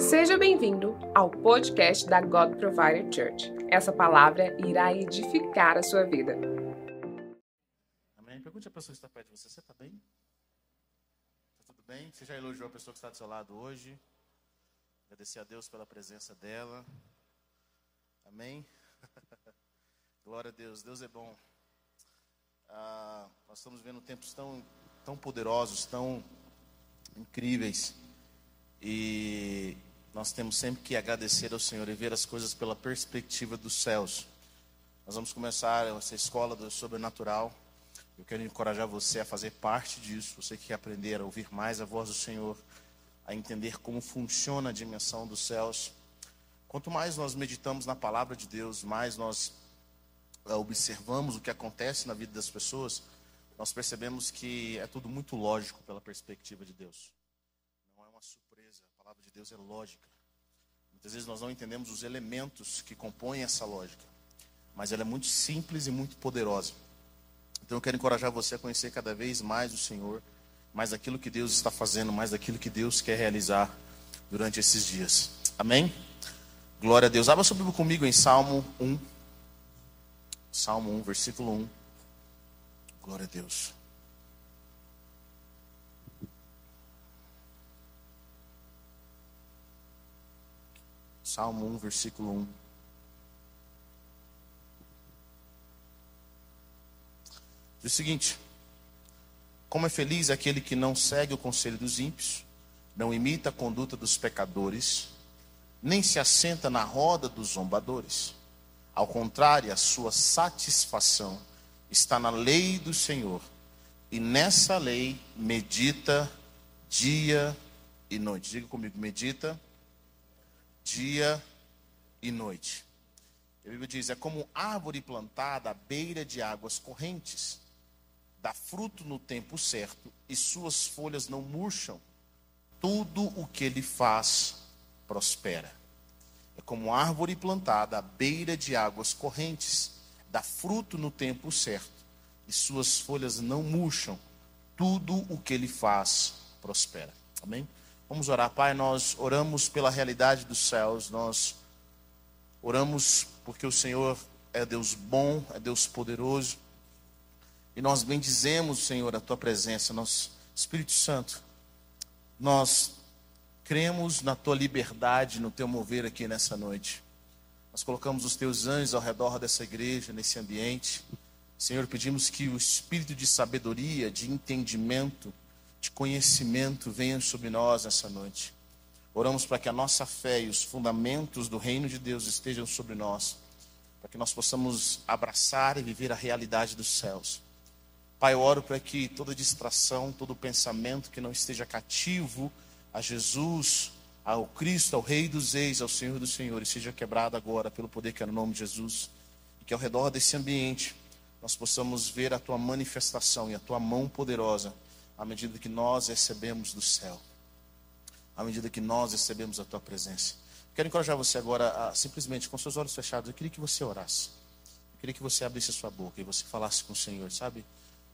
Seja bem-vindo ao podcast da God Provider Church. Essa palavra irá edificar a sua vida. Amém. Pergunte a pessoa que está perto de você: você está bem? Está tudo bem? Você já elogiou a pessoa que está do seu lado hoje? Agradecer a Deus pela presença dela. Amém. Glória a Deus. Deus é bom. Ah, nós estamos vendo tempos tão, tão poderosos, tão incríveis. E nós temos sempre que agradecer ao Senhor e ver as coisas pela perspectiva dos céus. Nós vamos começar essa escola do sobrenatural. Eu quero encorajar você a fazer parte disso. Você que quer aprender a ouvir mais a voz do Senhor, a entender como funciona a dimensão dos céus. Quanto mais nós meditamos na palavra de Deus, mais nós eh, observamos o que acontece na vida das pessoas, nós percebemos que é tudo muito lógico pela perspectiva de Deus. Não é uma surpresa, a palavra de Deus é lógica. Muitas vezes nós não entendemos os elementos que compõem essa lógica, mas ela é muito simples e muito poderosa. Então eu quero encorajar você a conhecer cada vez mais o Senhor, mais daquilo que Deus está fazendo, mais daquilo que Deus quer realizar durante esses dias. Amém? Glória a Deus. Abra sua Bíblia comigo em Salmo 1. Salmo 1, versículo 1. Glória a Deus. Salmo 1, versículo 1. Diz o seguinte: Como é feliz aquele que não segue o conselho dos ímpios, não imita a conduta dos pecadores, nem se assenta na roda dos zombadores. Ao contrário, a sua satisfação está na lei do Senhor, e nessa lei medita dia e noite. Diga comigo, medita dia e noite. A Bíblia diz: é como árvore plantada à beira de águas correntes, dá fruto no tempo certo, e suas folhas não murcham. Tudo o que ele faz prospera. É como árvore plantada à beira de águas correntes, dá fruto no tempo certo, e suas folhas não murcham. Tudo o que ele faz prospera. Amém? Vamos orar, Pai. Nós oramos pela realidade dos céus, nós oramos porque o Senhor é Deus bom, é Deus poderoso, e nós bendizemos, Senhor, a tua presença, nosso Espírito Santo. Nós cremos na tua liberdade, no teu mover aqui nessa noite. Nós colocamos os teus anjos ao redor dessa igreja, nesse ambiente. Senhor, pedimos que o espírito de sabedoria, de entendimento, de conhecimento venha sobre nós nessa noite. Oramos para que a nossa fé e os fundamentos do reino de Deus estejam sobre nós, para que nós possamos abraçar e viver a realidade dos céus. Pai, eu oro para que toda distração, todo pensamento que não esteja cativo a Jesus, ao Cristo, ao Rei dos Reis, ao Senhor dos Senhores, seja quebrado agora pelo poder que é no nome de Jesus. E que ao redor desse ambiente nós possamos ver a tua manifestação e a tua mão poderosa à medida que nós recebemos do céu, à medida que nós recebemos a tua presença. Quero encorajar você agora a simplesmente com seus olhos fechados. Eu queria que você orasse. Eu queria que você abrisse a sua boca e você falasse com o Senhor, sabe?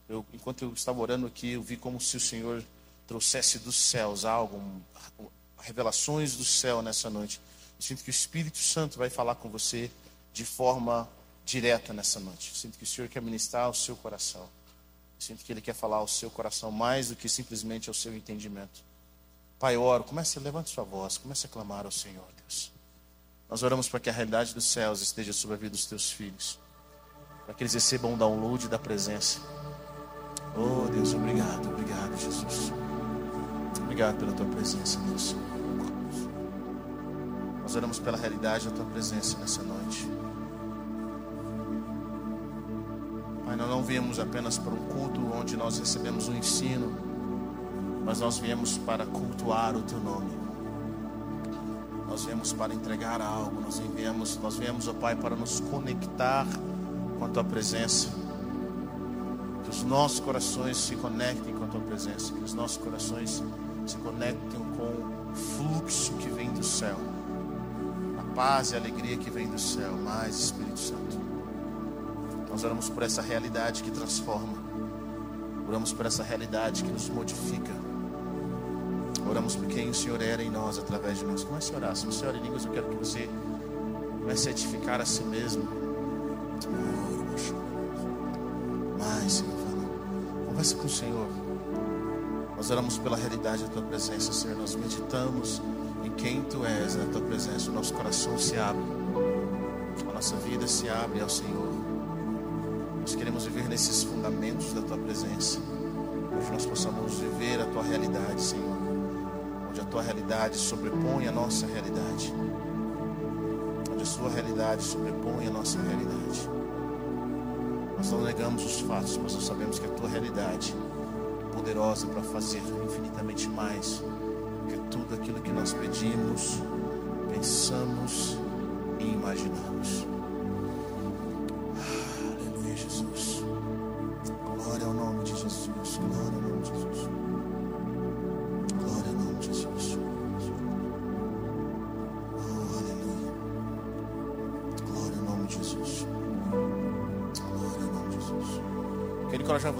Eu, enquanto eu estava orando aqui, eu vi como se o Senhor trouxesse dos céus algo, revelações do céu nessa noite. Eu sinto que o Espírito Santo vai falar com você de forma direta nessa noite. Eu sinto que o Senhor quer ministrar ao seu coração. Sinto que Ele quer falar ao seu coração mais do que simplesmente ao seu entendimento. Pai, oro, comece, levante sua voz, comece a clamar ao Senhor, Deus. Nós oramos para que a realidade dos céus esteja sobre a vida dos teus filhos, para que eles recebam o download da presença. Oh, Deus, obrigado, obrigado, Jesus. Obrigado pela tua presença, Deus. Nós oramos pela realidade da tua presença nessa noite. Pai, nós não viemos apenas para um culto onde nós recebemos um ensino, mas nós viemos para cultuar o teu nome. Nós viemos para entregar algo, nós viemos, nós viemos, ó Pai, para nos conectar com a tua presença. Que os nossos corações se conectem com a tua presença, que os nossos corações se conectem com o fluxo que vem do céu, a paz e a alegria que vem do céu, mais Espírito Santo. Nós oramos por essa realidade que transforma. Oramos por essa realidade que nos modifica. Oramos por quem o Senhor era em nós, através de nós. Comece a orar. Se você ora em línguas, eu quero que você comece a edificar a si mesmo. Mais, Senhor, fala. Conversa com o Senhor. Nós oramos pela realidade da tua presença, Senhor. Nós meditamos em quem tu és na tua presença. O nosso coração se abre. A nossa vida se abre ao Senhor. Nós queremos viver nesses fundamentos da tua presença. Onde nós possamos viver a tua realidade, Senhor. Onde a tua realidade sobrepõe a nossa realidade. Onde a sua realidade sobrepõe a nossa realidade. Nós não negamos os fatos, mas nós sabemos que a tua realidade poderosa para fazer infinitamente mais do que tudo aquilo que nós pedimos, pensamos e imaginamos.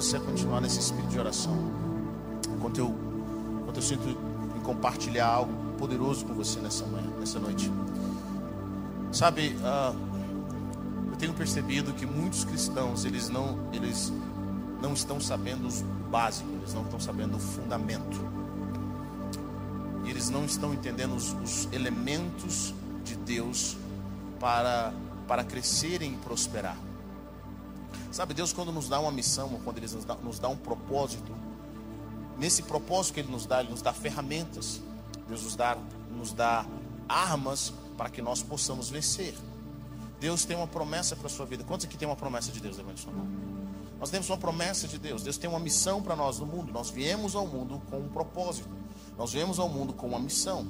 Você a continuar nesse espírito de oração. Enquanto eu, enquanto eu sinto em compartilhar algo poderoso com você nessa manhã, nessa noite. Sabe, ah, eu tenho percebido que muitos cristãos eles não, eles não estão sabendo o básico, eles não estão sabendo o fundamento. E eles não estão entendendo os, os elementos de Deus para, para crescerem e prosperar. Sabe, Deus quando nos dá uma missão, ou quando Ele nos dá, nos dá um propósito, nesse propósito que Ele nos dá, Ele nos dá ferramentas, Deus nos dá, nos dá armas para que nós possamos vencer. Deus tem uma promessa para a sua vida. Quantos aqui tem uma promessa de Deus? Levante sua mão. Nós temos uma promessa de Deus. Deus tem uma missão para nós no mundo. Nós viemos ao mundo com um propósito. Nós viemos ao mundo com uma missão.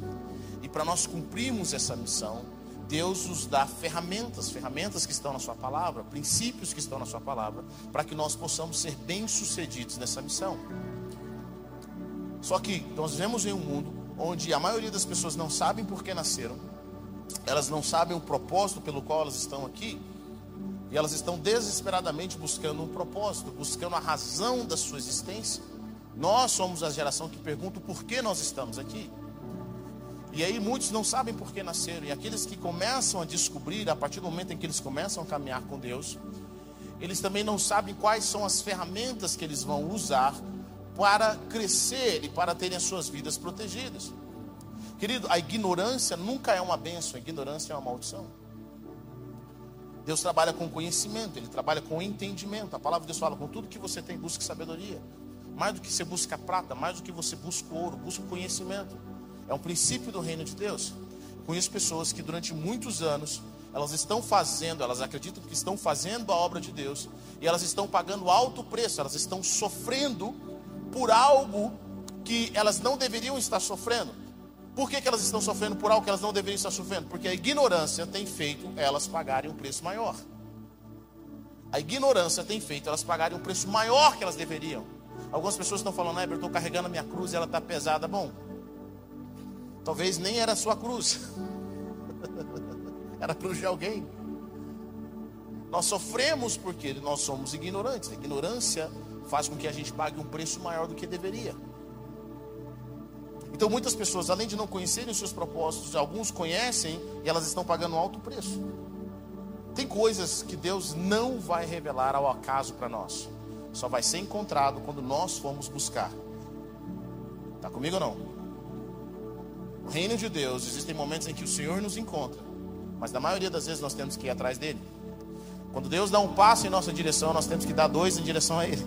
E para nós cumprirmos essa missão, Deus nos dá ferramentas, ferramentas que estão na Sua palavra, princípios que estão na Sua palavra, para que nós possamos ser bem-sucedidos nessa missão. Só que nós vivemos em um mundo onde a maioria das pessoas não sabem por que nasceram, elas não sabem o propósito pelo qual elas estão aqui, e elas estão desesperadamente buscando um propósito, buscando a razão da sua existência. Nós somos a geração que pergunta por que nós estamos aqui. E aí muitos não sabem por que nasceram. E aqueles que começam a descobrir, a partir do momento em que eles começam a caminhar com Deus, eles também não sabem quais são as ferramentas que eles vão usar para crescer e para terem as suas vidas protegidas. Querido, a ignorância nunca é uma bênção, a ignorância é uma maldição. Deus trabalha com conhecimento, Ele trabalha com entendimento. A palavra de Deus fala: com tudo que você tem, busque sabedoria. Mais do que você busca prata, mais do que você busca ouro, busca conhecimento. É um princípio do reino de Deus. Conheço pessoas que durante muitos anos elas estão fazendo, elas acreditam que estão fazendo a obra de Deus e elas estão pagando alto preço, elas estão sofrendo por algo que elas não deveriam estar sofrendo. Por que, que elas estão sofrendo por algo que elas não deveriam estar sofrendo? Porque a ignorância tem feito elas pagarem um preço maior. A ignorância tem feito elas pagarem um preço maior que elas deveriam. Algumas pessoas estão falando, ah, eu estou carregando a minha cruz e ela está pesada. Bom, talvez nem era a sua cruz, era a cruz de alguém. Nós sofremos porque nós somos ignorantes. A ignorância faz com que a gente pague um preço maior do que deveria. Então muitas pessoas, além de não conhecerem os seus propósitos, alguns conhecem e elas estão pagando um alto preço. Tem coisas que Deus não vai revelar ao acaso para nós. Só vai ser encontrado quando nós formos buscar. Está comigo ou não? No reino de Deus existem momentos em que o Senhor nos encontra, mas na maioria das vezes nós temos que ir atrás dele. Quando Deus dá um passo em nossa direção, nós temos que dar dois em direção a Ele.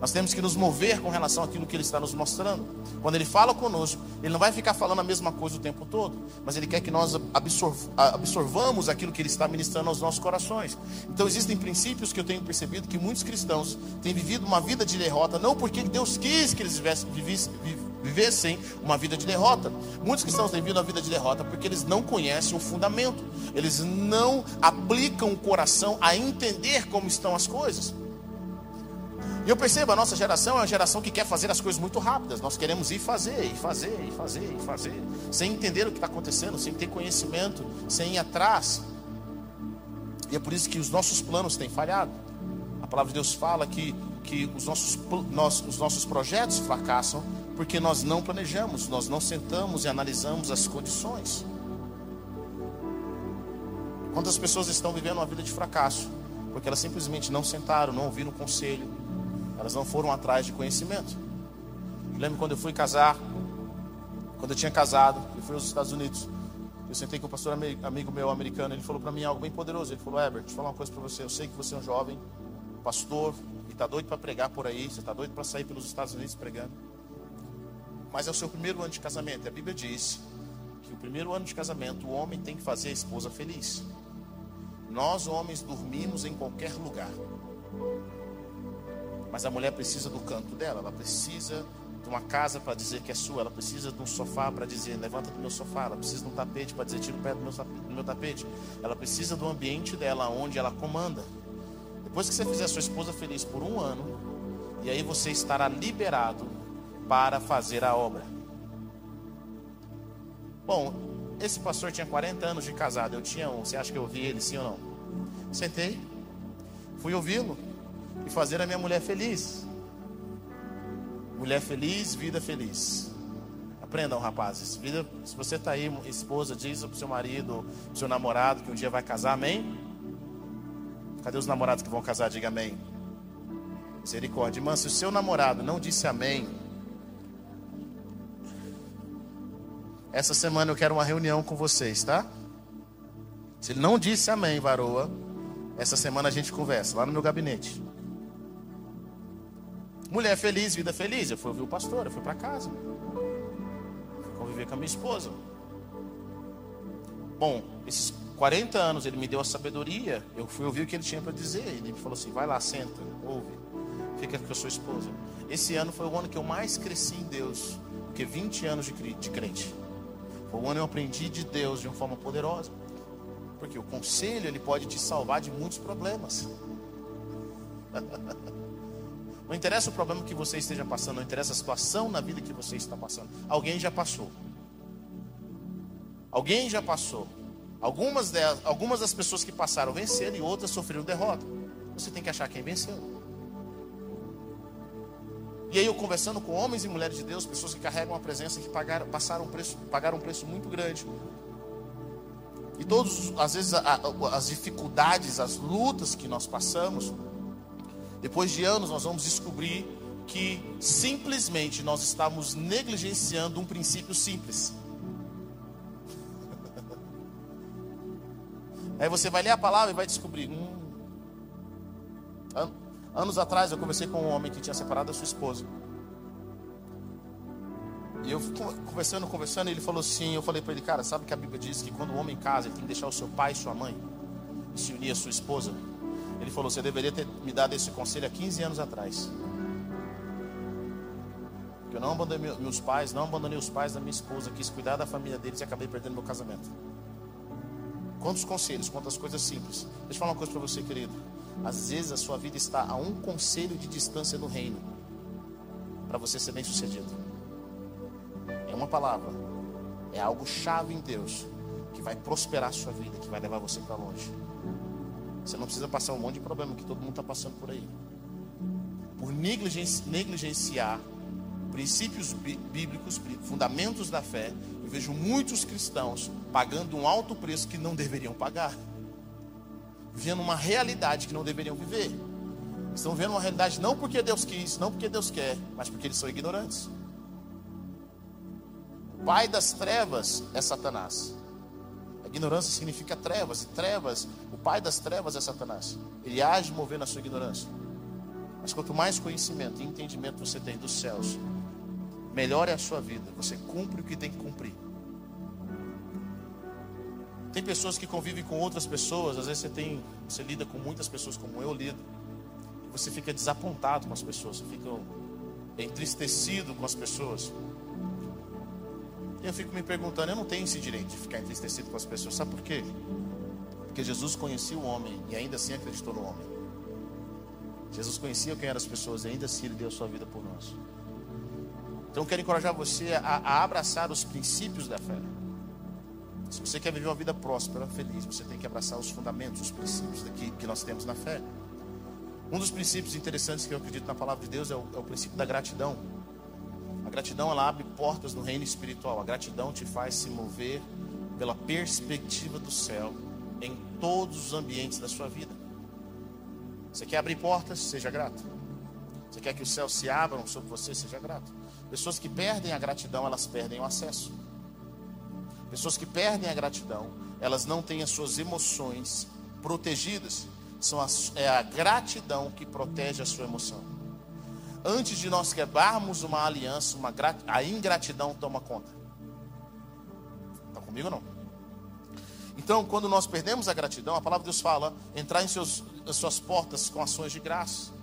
Nós temos que nos mover com relação àquilo que Ele está nos mostrando. Quando Ele fala conosco, Ele não vai ficar falando a mesma coisa o tempo todo, mas Ele quer que nós absorv absorvamos aquilo que Ele está ministrando aos nossos corações. Então existem princípios que eu tenho percebido que muitos cristãos têm vivido uma vida de derrota, não porque Deus quis que eles vivessem, vivessem uma vida de derrota. Muitos cristãos têm vivido uma vida de derrota porque eles não conhecem o fundamento, eles não aplicam o coração a entender como estão as coisas. E eu percebo, a nossa geração é uma geração que quer fazer as coisas muito rápidas. Nós queremos ir fazer, e fazer, e fazer, e fazer, sem entender o que está acontecendo, sem ter conhecimento, sem ir atrás. E é por isso que os nossos planos têm falhado. A palavra de Deus fala que, que os, nossos, nós, os nossos projetos fracassam Porque nós não planejamos, nós não sentamos e analisamos as condições. Quantas pessoas estão vivendo uma vida de fracasso? Porque elas simplesmente não sentaram, não ouviram conselho, elas não foram atrás de conhecimento. Eu lembro quando eu fui casar, quando eu tinha casado, eu fui aos Estados Unidos. Eu sentei com o pastor amigo meu americano, ele falou para mim algo bem poderoso. Ele falou: Herbert, deixa eu falar uma coisa para você. Eu sei que você é um jovem pastor está doido para pregar por aí, você está doido para sair pelos Estados Unidos pregando. Mas é o seu primeiro ano de casamento. A Bíblia diz que o primeiro ano de casamento o homem tem que fazer a esposa feliz. Nós, homens, dormimos em qualquer lugar. Mas a mulher precisa do canto dela, ela precisa de uma casa para dizer que é sua, ela precisa de um sofá para dizer levanta do meu sofá, ela precisa de um tapete para dizer tira o pé do meu tapete, ela precisa do ambiente dela onde ela comanda. Depois que você fizer a sua esposa feliz por um ano, e aí você estará liberado para fazer a obra. Bom, esse pastor tinha 40 anos de casado, eu tinha um, você acha que eu ouvi ele sim ou não? Sentei, fui ouvi-lo e fazer a minha mulher feliz. Mulher feliz, vida feliz. Aprendam, rapazes. Vida, se você está aí, esposa, diz para o seu marido, seu namorado que um dia vai casar, amém? Cadê os namorados que vão casar? Diga amém. Misericórdia. Irmã, se o seu namorado não disse amém, essa semana eu quero uma reunião com vocês, tá? Se ele não disse amém, varoa, essa semana a gente conversa lá no meu gabinete. Mulher feliz, vida feliz. Eu fui ouvir o pastor, eu fui para casa. Fui conviver com a minha esposa. Bom, esses 40 anos ele me deu a sabedoria. Eu fui ouvir o que ele tinha para dizer. Ele me falou assim: vai lá, senta, ouve, fica com a sua esposa. Esse ano foi o ano que eu mais cresci em Deus, porque 20 anos de crente. Foi o ano que eu aprendi de Deus de uma forma poderosa. Porque o conselho ele pode te salvar de muitos problemas. Não interessa o problema que você esteja passando, não interessa a situação na vida que você está passando. Alguém já passou. Alguém já passou. Algumas, delas, algumas das pessoas que passaram venceram e outras sofreram derrota. Você tem que achar quem venceu. E aí eu conversando com homens e mulheres de Deus, pessoas que carregam a presença, que pagaram, passaram um preço, pagaram um preço muito grande. E todas, às vezes, as dificuldades, as lutas que nós passamos, depois de anos, nós vamos descobrir que simplesmente nós estamos negligenciando um princípio simples. Aí você vai ler a palavra e vai descobrir. Hum, anos atrás eu conversei com um homem que tinha separado da sua esposa. E eu conversando, conversando, ele falou assim, eu falei para ele, cara, sabe que a Bíblia diz que quando o homem casa, ele tem que deixar o seu pai e sua mãe e se unir à sua esposa? Ele falou: Você deveria ter me dado esse conselho há 15 anos atrás. Eu não abandonei meus pais, não abandonei os pais da minha esposa, quis cuidar da família deles e acabei perdendo meu casamento. Quantos conselhos, quantas coisas simples. Deixa eu falar uma coisa para você, querido. Às vezes a sua vida está a um conselho de distância do reino para você ser bem sucedido. É uma palavra, é algo chave em Deus que vai prosperar a sua vida, que vai levar você para longe. Você não precisa passar um monte de problema que todo mundo está passando por aí. Por negligenciar princípios bíblicos, fundamentos da fé, eu vejo muitos cristãos pagando um alto preço que não deveriam pagar. Vivendo uma realidade que não deveriam viver. Estão vendo uma realidade não porque Deus quis, não porque Deus quer, mas porque eles são ignorantes. O pai das trevas é Satanás. Ignorância significa trevas, e trevas, o pai das trevas é Satanás. Ele age movendo a sua ignorância. Mas quanto mais conhecimento e entendimento você tem dos céus, melhor é a sua vida. Você cumpre o que tem que cumprir. Tem pessoas que convivem com outras pessoas, às vezes você tem, você lida com muitas pessoas como eu lido, você fica desapontado com as pessoas, você fica entristecido com as pessoas. E eu fico me perguntando, eu não tenho esse direito de ficar entristecido com as pessoas. Sabe por quê? Porque Jesus conhecia o homem e ainda assim acreditou no homem. Jesus conhecia quem eram as pessoas e ainda assim ele deu sua vida por nós. Então eu quero encorajar você a, a abraçar os princípios da fé. Se você quer viver uma vida próspera, feliz, você tem que abraçar os fundamentos, os princípios daqui, que nós temos na fé. Um dos princípios interessantes que eu acredito na palavra de Deus é o, é o princípio da gratidão gratidão ela abre portas no reino espiritual. A gratidão te faz se mover pela perspectiva do céu em todos os ambientes da sua vida. Você quer abrir portas? Seja grato. Você quer que os céus se abram sobre você? Seja grato. Pessoas que perdem a gratidão, elas perdem o acesso. Pessoas que perdem a gratidão, elas não têm as suas emoções protegidas. São as, é a gratidão que protege a sua emoção. Antes de nós quebrarmos uma aliança, uma grat... a ingratidão toma conta. Está comigo não? Então, quando nós perdemos a gratidão, a palavra de Deus fala: entrar em seus, as suas portas com ações de graça.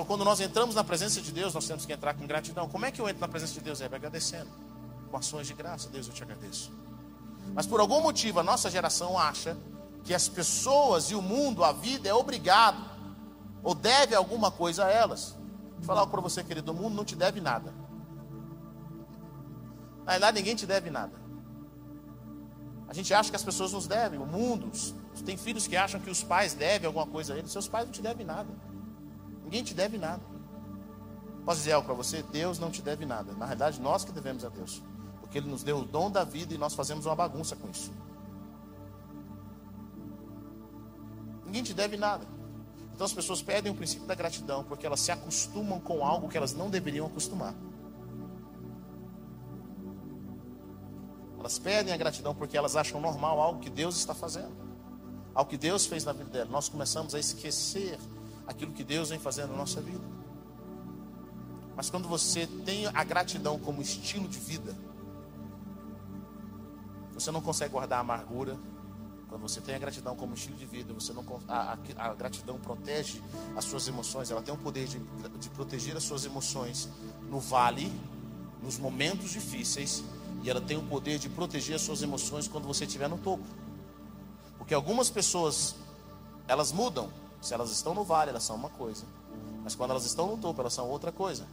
Então, quando nós entramos na presença de Deus, nós temos que entrar com gratidão. Como é que eu entro na presença de Deus? É agradecendo, com ações de graça. Deus, eu te agradeço. Mas por algum motivo, a nossa geração acha que as pessoas e o mundo, a vida, é obrigado ou deve alguma coisa a elas. Vou falar para você, querido: o mundo não te deve nada. Na verdade, ninguém te deve nada. A gente acha que as pessoas nos devem, o mundo. Tem filhos que acham que os pais devem alguma coisa a eles. Seus pais não te devem nada. Ninguém te deve nada. Posso dizer algo para você? Deus não te deve nada. Na verdade, nós que devemos a Deus. Porque Ele nos deu o dom da vida e nós fazemos uma bagunça com isso. Ninguém te deve nada. Então as pessoas perdem o princípio da gratidão porque elas se acostumam com algo que elas não deveriam acostumar. Elas perdem a gratidão porque elas acham normal algo que Deus está fazendo, algo que Deus fez na vida dela. Nós começamos a esquecer aquilo que Deus vem fazendo na nossa vida. Mas quando você tem a gratidão como estilo de vida, você não consegue guardar a amargura. Quando você tem a gratidão como estilo de vida, você não a, a, a gratidão protege as suas emoções. Ela tem o poder de, de proteger as suas emoções no vale, nos momentos difíceis, e ela tem o poder de proteger as suas emoções quando você estiver no topo. Porque algumas pessoas elas mudam se elas estão no vale, elas são uma coisa. Mas quando elas estão no topo, elas são outra coisa.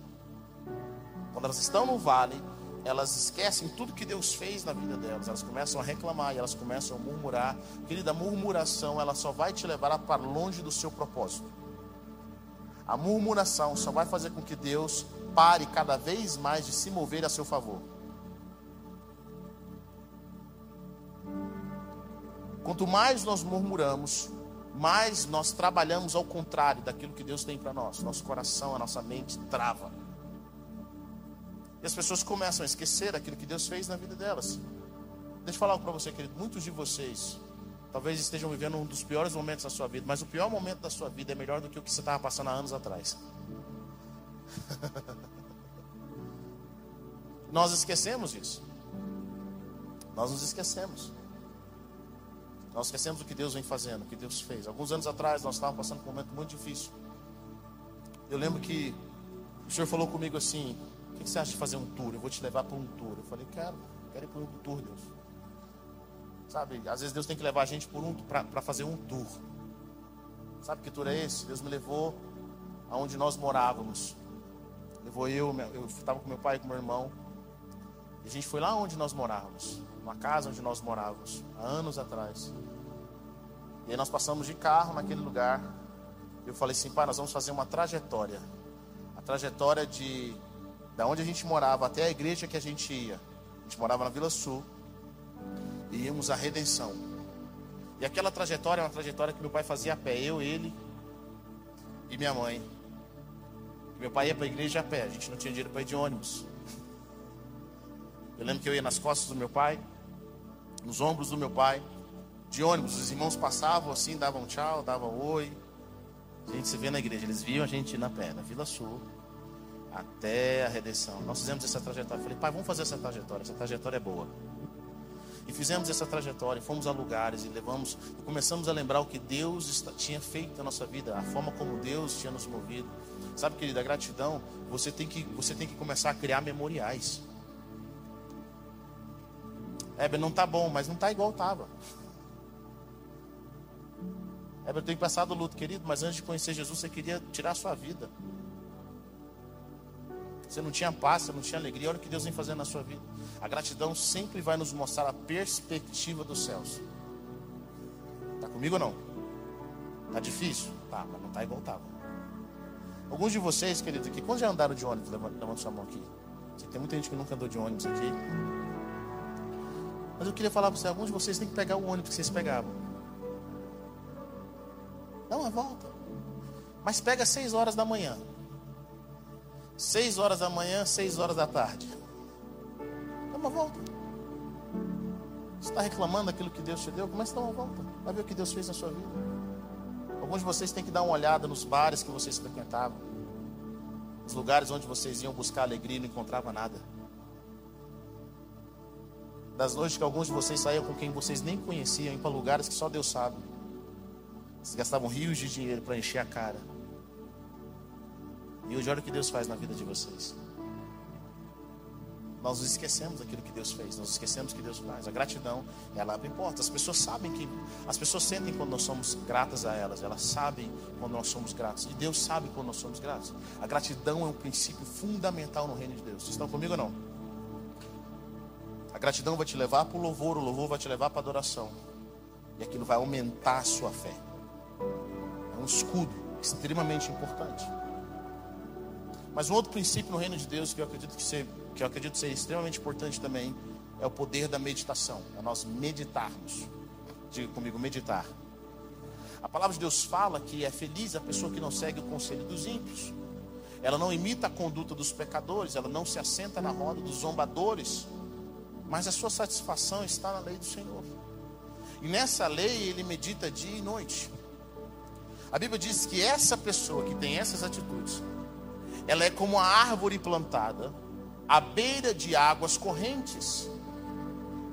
Quando elas estão no vale, elas esquecem tudo que Deus fez na vida delas. Elas começam a reclamar e elas começam a murmurar. Querida, a murmuração, ela só vai te levar para longe do seu propósito. A murmuração só vai fazer com que Deus pare cada vez mais de se mover a seu favor. Quanto mais nós murmuramos, mais nós trabalhamos ao contrário daquilo que Deus tem para nós. Nosso coração, a nossa mente trava. E as pessoas começam a esquecer aquilo que Deus fez na vida delas. Deixa eu falar algo para você, querido. Muitos de vocês talvez estejam vivendo um dos piores momentos da sua vida, mas o pior momento da sua vida é melhor do que o que você estava passando há anos atrás. Nós esquecemos isso. Nós nos esquecemos. Nós esquecemos o que Deus vem fazendo, o que Deus fez. Alguns anos atrás nós estávamos passando por um momento muito difícil. Eu lembro que o Senhor falou comigo assim: O que você acha de fazer um tour? Eu vou te levar para um tour. Eu falei: Quero, quero ir para um tour, Deus. Sabe, às vezes Deus tem que levar a gente um, para fazer um tour. Sabe que tour é esse? Deus me levou aonde nós morávamos. Levou eu, eu estava com meu pai e com meu irmão. E a gente foi lá onde nós morávamos, uma casa onde nós morávamos, há anos atrás. E aí nós passamos de carro naquele lugar. Eu falei assim, pai, nós vamos fazer uma trajetória. A trajetória de da onde a gente morava até a igreja que a gente ia. A gente morava na Vila Sul. E íamos à Redenção. E aquela trajetória é uma trajetória que meu pai fazia a pé, eu, ele e minha mãe. Meu pai ia para a igreja a pé, a gente não tinha dinheiro para ir de ônibus. Eu lembro que eu ia nas costas do meu pai, nos ombros do meu pai de ônibus. Os irmãos passavam assim, davam tchau, davam oi. A gente se vê na igreja. Eles viam a gente na pé, na Vila Sul, até a redenção. Nós fizemos essa trajetória. Falei, pai, vamos fazer essa trajetória. Essa trajetória é boa. E fizemos essa trajetória, fomos a lugares e levamos, e começamos a lembrar o que Deus tinha feito na nossa vida, a forma como Deus tinha nos movido. Sabe, querida, a gratidão, você tem que, você tem que começar a criar memoriais. É, não tá bom, mas não tá igual tava. É, eu tenho passado luto, querido, mas antes de conhecer Jesus, você queria tirar a sua vida. Você não tinha paz, você não tinha alegria. Olha o que Deus vem fazendo na sua vida. A gratidão sempre vai nos mostrar a perspectiva dos céus. Está comigo ou não? Está difícil? Tá, mas não está igual estava. Alguns de vocês, querido, aqui, quando já andaram de ônibus? Levanta, sua mão aqui. Tem muita gente que nunca andou de ônibus aqui. Mas eu queria falar para você, alguns de vocês têm que pegar o ônibus que vocês pegavam. Dá uma volta. Mas pega seis horas da manhã. Seis horas da manhã, seis horas da tarde. Dá uma volta. Você está reclamando daquilo que Deus te deu? Comece a dar uma volta. Vai ver o que Deus fez na sua vida. Alguns de vocês têm que dar uma olhada nos bares que vocês frequentavam. Os lugares onde vocês iam buscar alegria e não encontravam nada. Das noites que alguns de vocês saíam com quem vocês nem conheciam, iam para lugares que só Deus sabe. Vocês gastavam rios de dinheiro para encher a cara. E hoje olha o que Deus faz na vida de vocês. Nós nos esquecemos daquilo que Deus fez, nós esquecemos que Deus faz. A gratidão, ela abre portas. As pessoas sabem que, as pessoas sentem quando nós somos gratas a elas, elas sabem quando nós somos gratos. E Deus sabe quando nós somos gratos. A gratidão é um princípio fundamental no reino de Deus. Vocês estão comigo ou não? A gratidão vai te levar para o louvor, o louvor vai te levar para a adoração. E aquilo vai aumentar a sua fé. Escudo extremamente importante. Mas um outro princípio no reino de Deus que eu acredito que ser, que eu acredito ser extremamente importante também é o poder da meditação. É nós meditarmos. Diga comigo, meditar. A palavra de Deus fala que é feliz a pessoa que não segue o conselho dos ímpios. Ela não imita a conduta dos pecadores, ela não se assenta na roda dos zombadores, mas a sua satisfação está na lei do Senhor. E nessa lei ele medita dia e noite. A Bíblia diz que essa pessoa que tem essas atitudes, ela é como a árvore plantada à beira de águas correntes,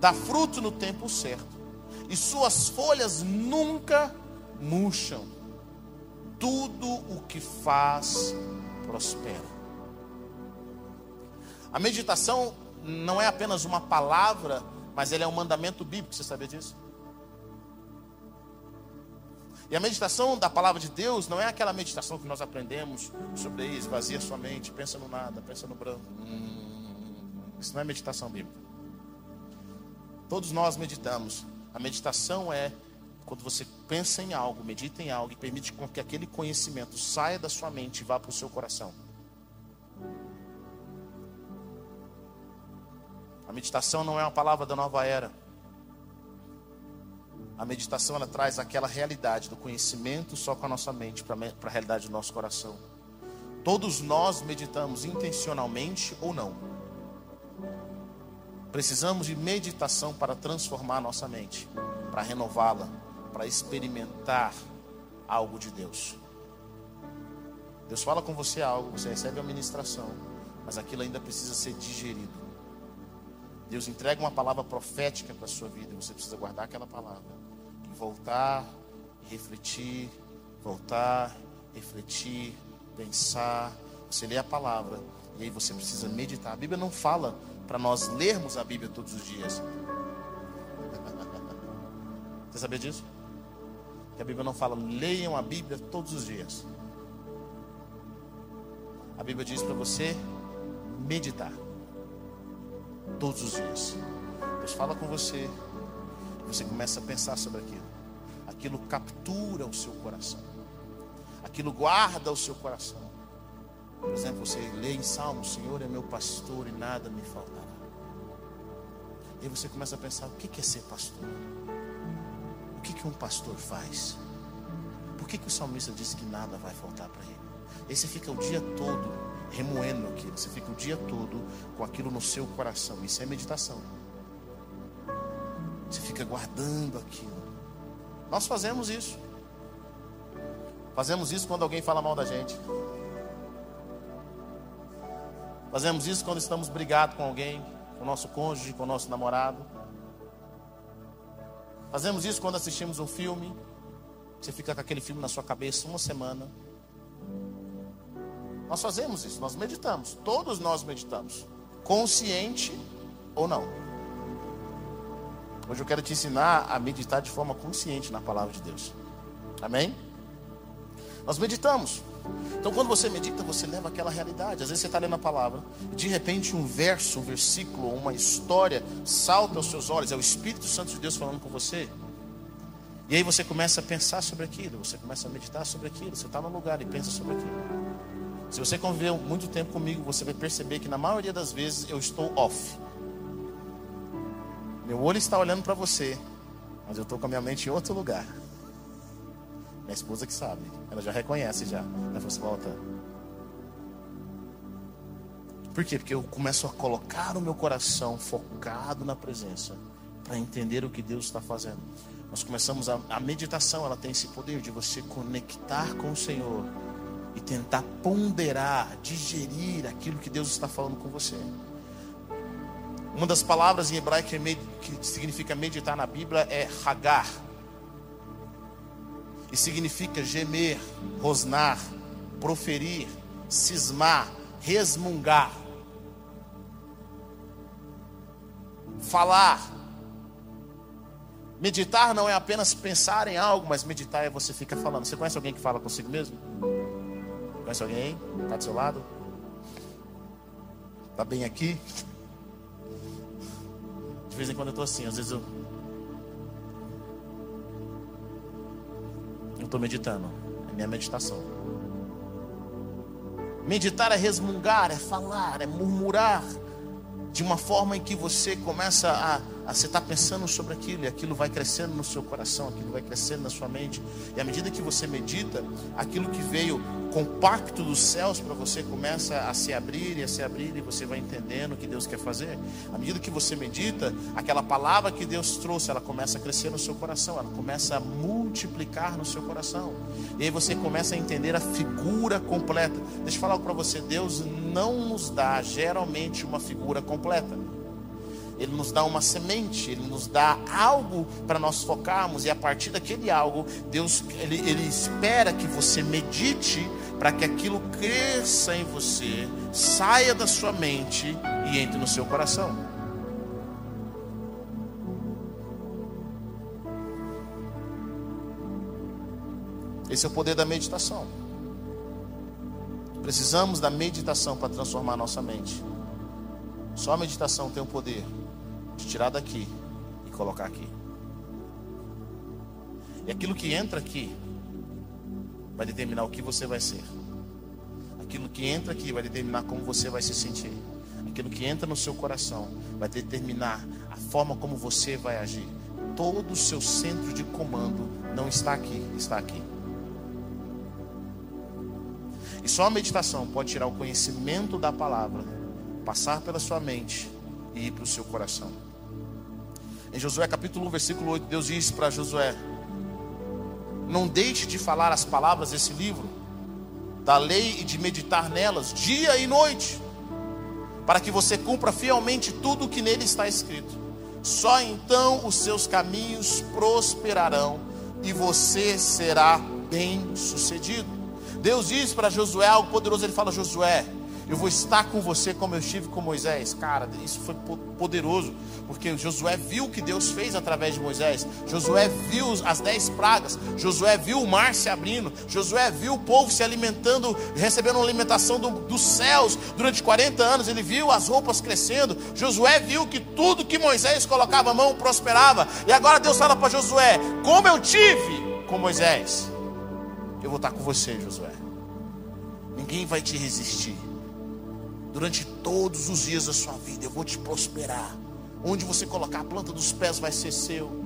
dá fruto no tempo certo, e suas folhas nunca murcham. Tudo o que faz prospera. A meditação não é apenas uma palavra, mas ela é um mandamento bíblico, você sabia disso? E a meditação da palavra de Deus não é aquela meditação que nós aprendemos sobre esvazia sua mente, pensa no nada, pensa no branco. Hum, isso não é meditação bíblica. Todos nós meditamos. A meditação é quando você pensa em algo, medita em algo e permite que aquele conhecimento saia da sua mente e vá para o seu coração. A meditação não é uma palavra da nova era. A meditação ela traz aquela realidade do conhecimento só com a nossa mente para a realidade do nosso coração. Todos nós meditamos intencionalmente ou não. Precisamos de meditação para transformar a nossa mente, para renová-la, para experimentar algo de Deus. Deus fala com você algo, você recebe a ministração, mas aquilo ainda precisa ser digerido. Deus entrega uma palavra profética para a sua vida e você precisa guardar aquela palavra voltar, refletir, voltar, refletir, pensar. Você lê a palavra e aí você precisa meditar. A Bíblia não fala para nós lermos a Bíblia todos os dias. Você sabia disso? Que a Bíblia não fala leiam a Bíblia todos os dias. A Bíblia diz para você meditar todos os dias. Deus fala com você, você começa a pensar sobre aquilo. Aquilo captura o seu coração. Aquilo guarda o seu coração. Por exemplo, você lê em Salmo: O Senhor é meu pastor e nada me faltará. E aí você começa a pensar: o que é ser pastor? O que, um pastor faz? Por que, que o salmista disse que nada vai faltar para ele? Aí você fica o dia todo remoendo aquilo, você fica o dia todo com aquilo no seu coração. Isso é meditação. Fica guardando aquilo. Nós fazemos isso. Fazemos isso quando alguém fala mal da gente. Fazemos isso quando estamos brigados com alguém, com o nosso cônjuge, com o nosso namorado. Fazemos isso quando assistimos um filme. Você fica com aquele filme na sua cabeça uma semana. Nós fazemos isso, nós meditamos. Todos nós meditamos. Consciente ou não. Hoje eu quero te ensinar a meditar de forma consciente na palavra de Deus. Amém? Nós meditamos. Então, quando você medita, você leva aquela realidade. Às vezes você está lendo a palavra, de repente um verso, um versículo, uma história salta aos seus olhos. É o Espírito Santo de Deus falando com você. E aí você começa a pensar sobre aquilo, você começa a meditar sobre aquilo. Você está no lugar e pensa sobre aquilo. Se você conviveu muito tempo comigo, você vai perceber que na maioria das vezes eu estou off. Meu olho está olhando para você, mas eu estou com a minha mente em outro lugar. Minha esposa que sabe, ela já reconhece já. Ela falou assim, volta. Por quê? Porque eu começo a colocar o meu coração focado na presença para entender o que Deus está fazendo. Nós começamos a, a meditação, ela tem esse poder de você conectar com o Senhor e tentar ponderar, digerir aquilo que Deus está falando com você. Uma das palavras em hebraico que significa meditar na Bíblia é hagar. E significa gemer, rosnar, proferir, cismar, resmungar. Falar. Meditar não é apenas pensar em algo, mas meditar é você ficar falando. Você conhece alguém que fala consigo mesmo? Conhece alguém? Está do seu lado? Está bem aqui? De vez em quando eu estou assim, às vezes eu. Eu estou meditando. É minha meditação. Meditar é resmungar, é falar, é murmurar. De uma forma em que você começa a você está pensando sobre aquilo e aquilo vai crescendo no seu coração, aquilo vai crescendo na sua mente. E à medida que você medita, aquilo que veio compacto dos céus para você começa a se abrir e a se abrir e você vai entendendo o que Deus quer fazer. À medida que você medita, aquela palavra que Deus trouxe, ela começa a crescer no seu coração, ela começa a multiplicar no seu coração. E aí você começa a entender a figura completa. Deixa eu falar para você, Deus não nos dá geralmente uma figura completa. Ele nos dá uma semente, Ele nos dá algo para nós focarmos, e a partir daquele algo, Deus ele, ele espera que você medite para que aquilo cresça em você, saia da sua mente e entre no seu coração. Esse é o poder da meditação. Precisamos da meditação para transformar nossa mente. Só a meditação tem o poder de tirar daqui e colocar aqui. E aquilo que entra aqui vai determinar o que você vai ser. Aquilo que entra aqui vai determinar como você vai se sentir. Aquilo que entra no seu coração vai determinar a forma como você vai agir. Todo o seu centro de comando não está aqui, está aqui. E só a meditação pode tirar o conhecimento da palavra, passar pela sua mente e ir para o seu coração. Em Josué capítulo 1, versículo 8, Deus diz para Josué: Não deixe de falar as palavras desse livro, da lei e de meditar nelas dia e noite, para que você cumpra fielmente tudo o que nele está escrito. Só então os seus caminhos prosperarão e você será bem sucedido. Deus diz para Josué algo poderoso, ele fala: Josué, eu vou estar com você como eu estive com Moisés. Cara, isso foi poderoso, porque Josué viu o que Deus fez através de Moisés. Josué viu as dez pragas. Josué viu o mar se abrindo. Josué viu o povo se alimentando, recebendo alimentação do, dos céus durante 40 anos. Ele viu as roupas crescendo. Josué viu que tudo que Moisés colocava a mão prosperava. E agora Deus fala para Josué: Como eu tive com Moisés, eu vou estar com você, Josué. Ninguém vai te resistir durante todos os dias da sua vida. Eu vou te prosperar. Onde você colocar a planta dos pés vai ser seu.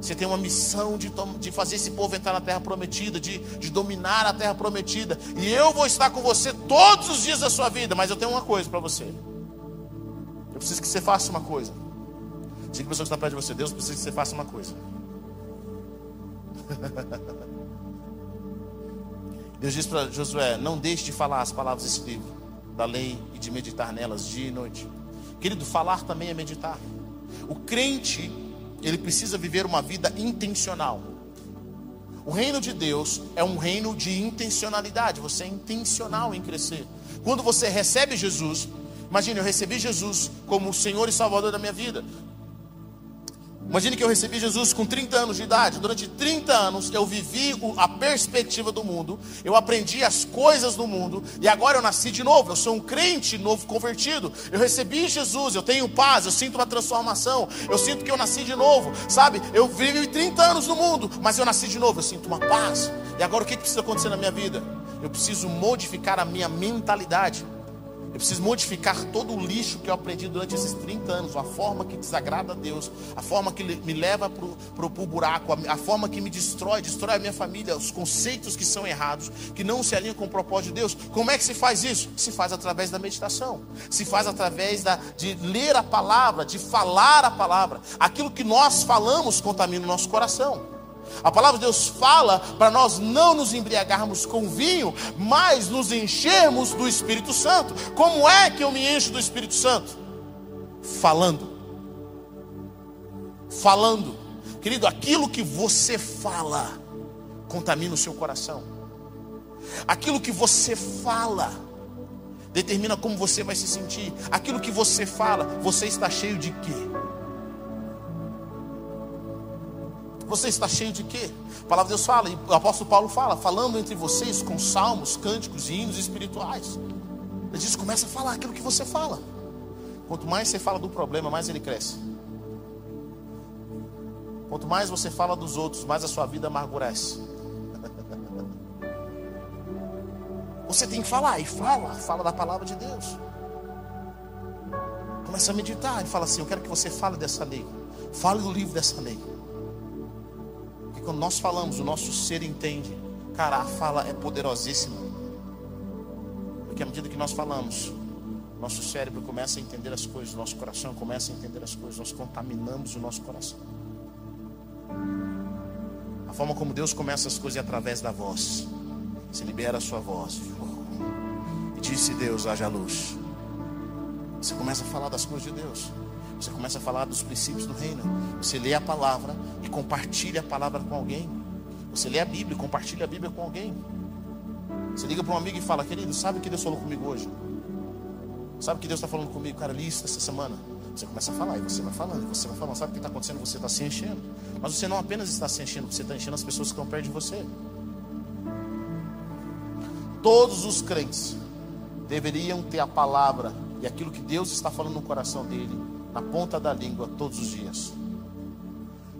Você tem uma missão de, de fazer esse povo entrar na terra prometida, de, de dominar a terra prometida. E eu vou estar com você todos os dias da sua vida. Mas eu tenho uma coisa para você. Eu preciso que você faça uma coisa. Diga a pessoa que está perto de você, Deus precisa que você faça uma coisa. Deus diz para Josué: Não deixe de falar as palavras desse livro da lei e de meditar nelas dia e noite. Querido, falar também é meditar. O crente, ele precisa viver uma vida intencional. O reino de Deus é um reino de intencionalidade. Você é intencional em crescer. Quando você recebe Jesus, imagine, eu recebi Jesus como o Senhor e Salvador da minha vida. Imagine que eu recebi Jesus com 30 anos de idade. Durante 30 anos eu vivi a perspectiva do mundo, eu aprendi as coisas do mundo e agora eu nasci de novo. Eu sou um crente novo convertido. Eu recebi Jesus, eu tenho paz, eu sinto uma transformação, eu sinto que eu nasci de novo, sabe? Eu vivi 30 anos no mundo, mas eu nasci de novo, eu sinto uma paz. E agora o que precisa acontecer na minha vida? Eu preciso modificar a minha mentalidade. Eu preciso modificar todo o lixo que eu aprendi durante esses 30 anos, a forma que desagrada a Deus, a forma que me leva para o buraco, a, forma que me destrói, destrói a minha família, os conceitos que são errados, que não se alinham com o propósito de Deus. Como é que se faz isso? Se faz através da meditação, se faz através da, de ler a palavra, de falar a palavra. Aquilo que nós falamos contamina o nosso coração. A palavra de Deus fala para nós não nos embriagarmos com vinho, mas nos enchermos do Espírito Santo. Como é que eu me encho do Espírito Santo? Falando. Falando. Querido, aquilo que você fala contamina o seu coração. Aquilo que você fala determina como você vai se sentir. Aquilo que você fala, você está cheio de quê? Você está cheio de quê? A palavra de Deus fala, e o apóstolo Paulo fala, falando entre vocês com salmos, cânticos e hinos espirituais. Ele diz: começa a falar aquilo que você fala. Quanto mais você fala do problema, mais ele cresce. Quanto mais você fala dos outros, mais a sua vida amargurece. Você tem que falar, e fala, fala da palavra de Deus. Começa a meditar e fala assim: Eu quero que você fale dessa lei. Fale do livro dessa lei quando nós falamos, o nosso ser entende. Cara, a fala é poderosíssima. Porque à medida que nós falamos, nosso cérebro começa a entender as coisas, nosso coração começa a entender as coisas, nós contaminamos o nosso coração. A forma como Deus começa as coisas é através da voz. Se libera a sua voz. E disse Deus, haja luz. Você começa a falar das coisas de Deus. Você começa a falar dos princípios do reino. Você lê a palavra e compartilha a palavra com alguém. Você lê a Bíblia e compartilha a Bíblia com alguém. Você liga para um amigo e fala, querido, sabe o que Deus falou comigo hoje? Sabe o que Deus está falando comigo, cara, li isso essa semana? Você começa a falar, e você vai falando, e você vai falando. Sabe o que está acontecendo? Você está se enchendo. Mas você não apenas está se enchendo, você está enchendo as pessoas que estão perto de você. Todos os crentes deveriam ter a palavra e aquilo que Deus está falando no coração dele na ponta da língua todos os dias.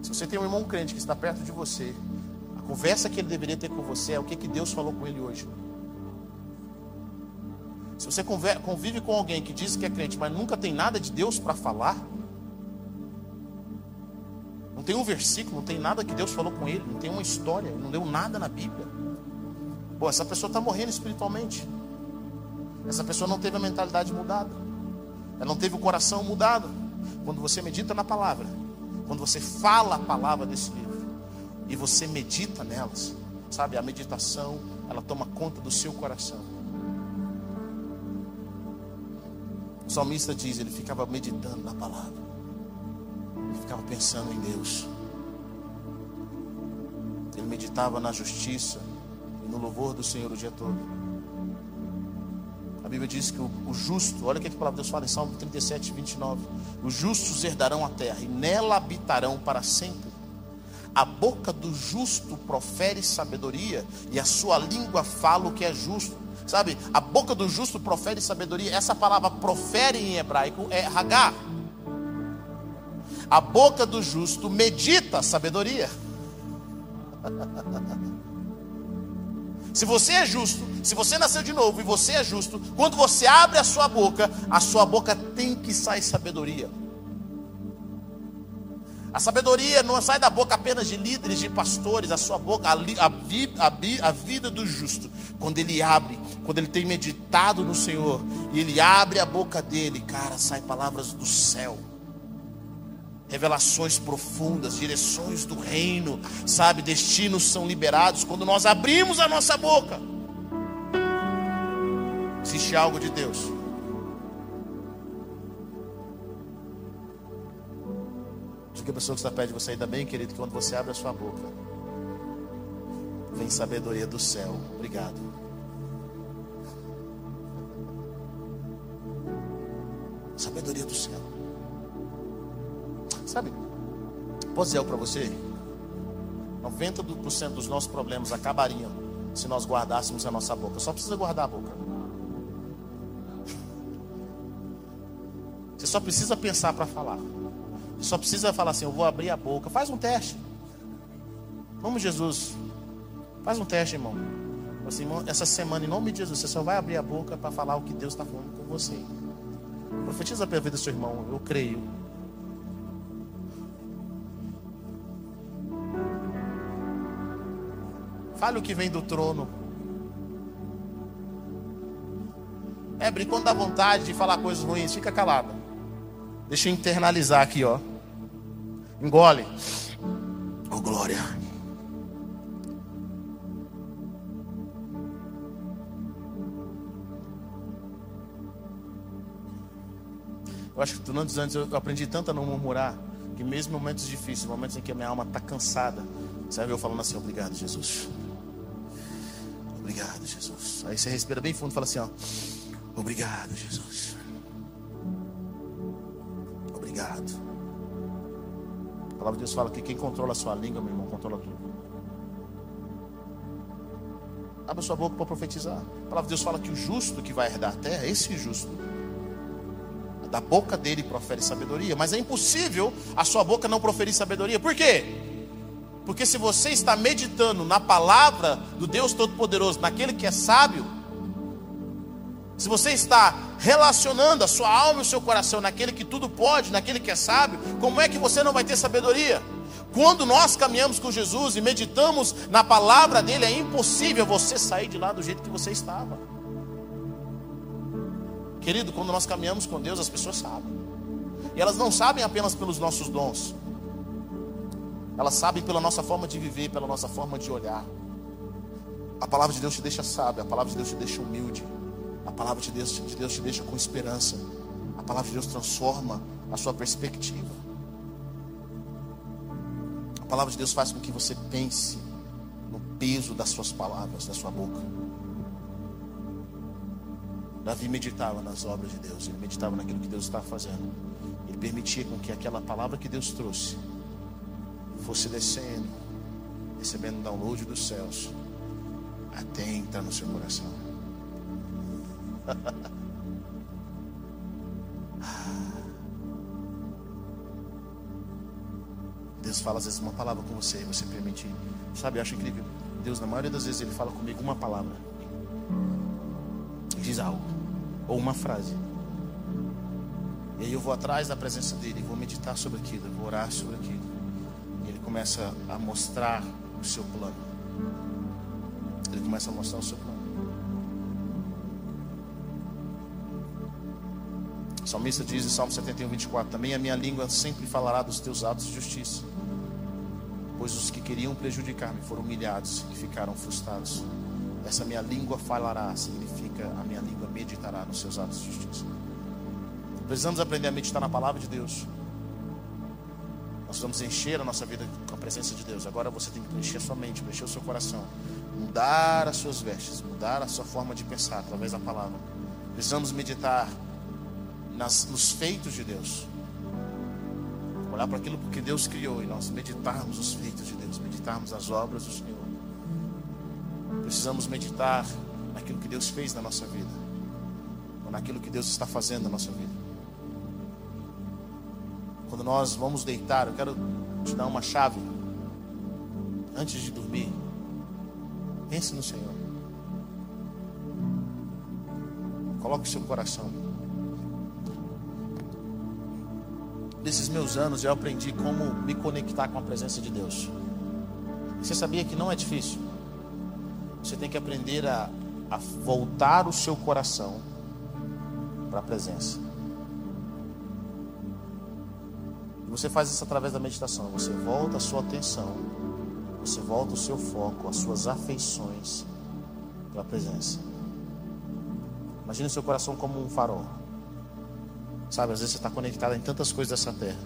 Se você tem um irmão crente que está perto de você, a conversa que ele deveria ter com você é o que, que Deus falou com ele hoje. Se você convive com alguém que diz que é crente, mas nunca tem nada de Deus para falar, não tem um versículo, não tem nada que Deus falou com ele, não tem uma história, não deu nada na Bíblia. Pô, essa pessoa está morrendo espiritualmente. Essa pessoa não teve a mentalidade mudada. Ela não teve o coração mudado. Quando você medita na palavra, quando você fala a palavra desse livro e você medita nelas, sabe, a meditação, ela toma conta do seu coração. O salmista diz, ele ficava meditando na palavra. Ele ficava pensando em Deus. Ele meditava na justiça e no louvor do Senhor o dia todo. Bíblia diz que o, o justo, olha o que a palavra de Deus fala em Salmo 37, 29. Os justos herdarão a terra e nela habitarão para sempre. A boca do justo profere sabedoria e a sua língua fala o que é justo. Sabe, a boca do justo profere sabedoria. Essa palavra profere em hebraico é hagar. A boca do justo medita sabedoria. Se você é justo, se você nasceu de novo e você é justo, quando você abre a sua boca, a sua boca tem que sair sabedoria. A sabedoria não sai da boca apenas de líderes, de pastores, a sua boca, a, a, a, vida do justo, quando ele abre, quando ele tem meditado no Senhor, e ele abre a boca dele, cara, sai palavras do céu revelações profundas, direções do reino, sabe, destinos são liberados quando nós abrimos a nossa boca. Existe algo de Deus. Diga a pessoa que está perto de você, ainda bem, querido, que quando você abre a sua boca, vem sabedoria do céu. Obrigado. Sabedoria do céu. Sabe, posso dizer algo para você? 90% dos nossos problemas acabariam se nós guardássemos a nossa boca. Só precisa guardar a boca. Você só precisa pensar para falar. Você só precisa falar assim: eu vou abrir a boca. Faz um teste. Vamos, Jesus. Faz um teste, irmão. Assim, essa semana, em nome de Jesus, você só vai abrir a boca para falar o que Deus está falando com você. Profetiza pela vida do seu irmão, eu creio. Fale o que vem do trono. Ebre, quando dá vontade de falar coisas ruins, fica calado. Deixa eu internalizar aqui, ó. Engole. Oh, glória. Eu acho que durante os anos eu aprendi tanto a não murmurar, que mesmo em momentos difíceis, momentos em que a minha alma está cansada, você eu falando assim, obrigado, Jesus. Obrigado, Jesus. Aí você respira bem fundo e fala assim, ó. Obrigado, Jesus. Obrigado. A palavra de Deus fala que quem controla a sua língua, meu irmão, controla tudo. Abra sua boca para profetizar. A palavra de Deus fala que o justo que vai herdar a terra, esse justo, da boca dele profere sabedoria, mas é impossível a sua boca não proferir sabedoria. Por quê? Porque se você está meditando na palavra do Deus Todo-Poderoso, naquele que é sábio, se você está relacionando a sua alma e o seu coração naquele que tudo pode, naquele que é sábio, como é que você não vai ter sabedoria? Quando nós caminhamos com Jesus e meditamos na palavra dele, é impossível você sair de lá do jeito que você estava. Querido, quando nós caminhamos com Deus, as pessoas sabem. E elas não sabem apenas pelos nossos dons. Elas sabem pela nossa forma de viver, pela nossa forma de olhar. A palavra de Deus te deixa sábio, a palavra de Deus te deixa humilde. A palavra de Deus, de Deus te deixa com esperança. A palavra de Deus transforma a sua perspectiva. A palavra de Deus faz com que você pense no peso das suas palavras, da sua boca. Davi meditava nas obras de Deus, ele meditava naquilo que Deus estava fazendo. Ele permitia com que aquela palavra que Deus trouxe fosse descendo, recebendo download dos céus, até entrar no seu coração. Deus fala às vezes uma palavra com você e você permite. Sabe, eu acho incrível. Deus, na maioria das vezes, Ele fala comigo uma palavra diz algo, ou uma frase. E aí eu vou atrás da presença dele, vou meditar sobre aquilo, vou orar sobre aquilo. Começa a mostrar o seu plano. Ele começa a mostrar o seu plano. O salmista diz em Salmo 71, 24: Também a minha língua sempre falará dos teus atos de justiça, pois os que queriam prejudicar-me foram humilhados e ficaram frustrados. Essa minha língua falará, significa a minha língua meditará nos seus atos de justiça. Precisamos aprender a meditar na palavra de Deus. Nós vamos encher a nossa vida presença de Deus. Agora você tem que preencher a sua mente, preencher o seu coração, mudar as suas vestes, mudar a sua forma de pensar através da palavra. Precisamos meditar nas, nos feitos de Deus. Olhar para aquilo que Deus criou e nós meditarmos os feitos de Deus, meditarmos as obras do Senhor. Precisamos meditar naquilo que Deus fez na nossa vida, ou naquilo que Deus está fazendo na nossa vida. Quando nós vamos deitar, eu quero te dar uma chave. Antes de dormir, pense no Senhor. Coloque o seu coração. Nesses meus anos eu aprendi como me conectar com a presença de Deus. Você sabia que não é difícil? Você tem que aprender a, a voltar o seu coração para a presença. Você faz isso através da meditação. Você volta a sua atenção, você volta o seu foco, as suas afeições para a presença. Imagine o seu coração como um farol. Sabe, às vezes você está conectado em tantas coisas dessa terra.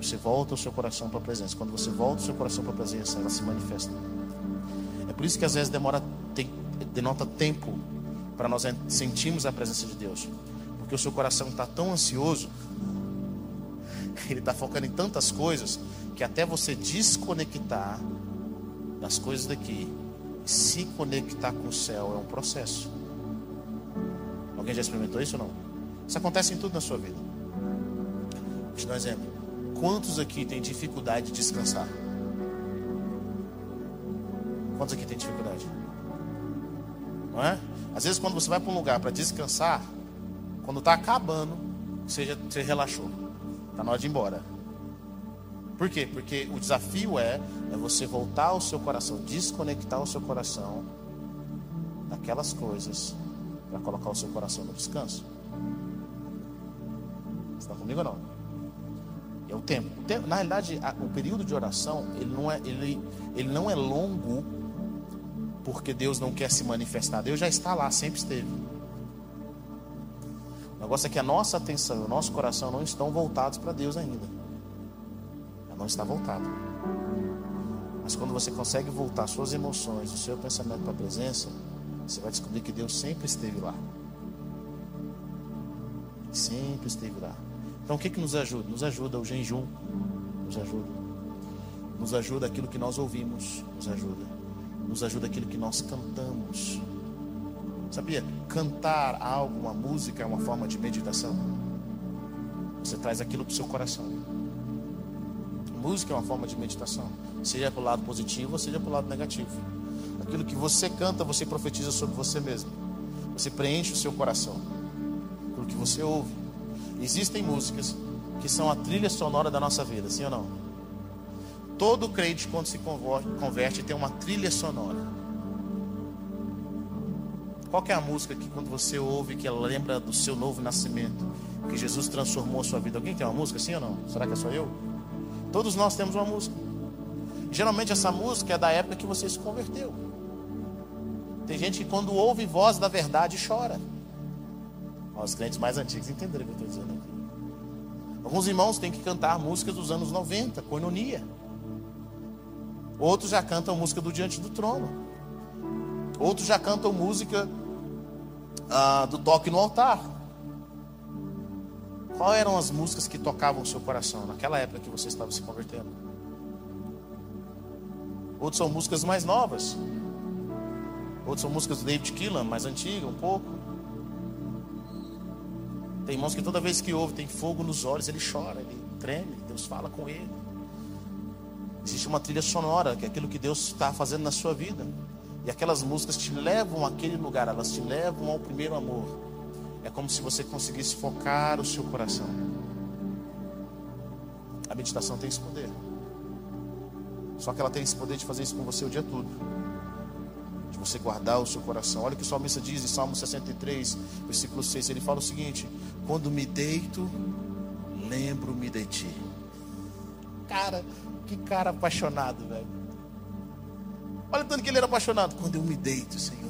Você volta o seu coração para a presença. Quando você volta o seu coração para a presença, ela se manifesta. É por isso que às vezes demora tem, denota tempo para nós sentirmos a presença de Deus. Porque o seu coração está tão ansioso, ele está focando em tantas coisas, que até você desconectar das coisas daqui, se conectar com o céu é um processo. Alguém já experimentou isso ou não? Isso acontece em tudo na sua vida. Vou te dar um exemplo. Quantos aqui têm dificuldade de descansar? Quantos aqui têm dificuldade? Não é? Às vezes quando você vai para um lugar para descansar, quando está acabando, você, já, você relaxou. Está na hora de ir embora. Por quê? Porque o desafio é, é você voltar ao seu coração, desconectar o seu coração daquelas coisas para colocar o seu coração no descanso. Você está comigo ou não? É o tempo. O tempo na realidade, a, o período de oração ele não é ele, ele não é longo porque Deus não quer se manifestar. Deus já está lá, sempre esteve. O negócio é que a nossa atenção, o nosso coração não estão voltados para Deus ainda. Não está voltado. Mas quando você consegue voltar suas emoções, o seu pensamento para a presença, você vai descobrir que Deus sempre esteve lá. Sempre esteve lá. Então o que, que nos ajuda? Nos ajuda o jejum, nos ajuda. Nos ajuda aquilo que nós ouvimos, nos ajuda. Nos ajuda aquilo que nós cantamos. Sabia? Cantar algo, uma música, é uma forma de meditação. Você traz aquilo para o seu coração. Música é uma forma de meditação, seja para o lado positivo ou seja para o lado negativo. Aquilo que você canta, você profetiza sobre você mesmo. Você preenche o seu coração. Aquilo que você ouve. Existem músicas que são a trilha sonora da nossa vida, sim ou não? Todo crente, quando se converte, tem uma trilha sonora. Qual é a música que quando você ouve que ela lembra do seu novo nascimento, que Jesus transformou a sua vida? Alguém tem uma música sim ou não? Será que é só eu? Todos nós temos uma música. Geralmente essa música é da época que você se converteu. Tem gente que quando ouve voz da verdade chora. Os crentes mais antigos entenderam o que eu estou dizendo aqui. Alguns irmãos têm que cantar músicas dos anos 90, coinonia. Outros já cantam música do Diante do Trono. Outros já cantam música ah, do toque no altar. Qual eram as músicas que tocavam o seu coração naquela época que você estava se convertendo? Outros são músicas mais novas. Outros são músicas do David Keelan, mais antiga, um pouco. Tem irmãos que toda vez que ouve tem fogo nos olhos, ele chora, ele treme, Deus fala com ele. Existe uma trilha sonora, que é aquilo que Deus está fazendo na sua vida. E aquelas músicas te levam àquele lugar, elas te levam ao primeiro amor. É como se você conseguisse focar o seu coração. A meditação tem esse poder. Só que ela tem esse poder de fazer isso com você o dia todo de você guardar o seu coração. Olha o que o salmista diz em Salmo 63, versículo 6. Ele fala o seguinte: Quando me deito, lembro-me de ti. Cara, que cara apaixonado, velho. Olha tanto que ele era apaixonado. Quando eu me deito, Senhor,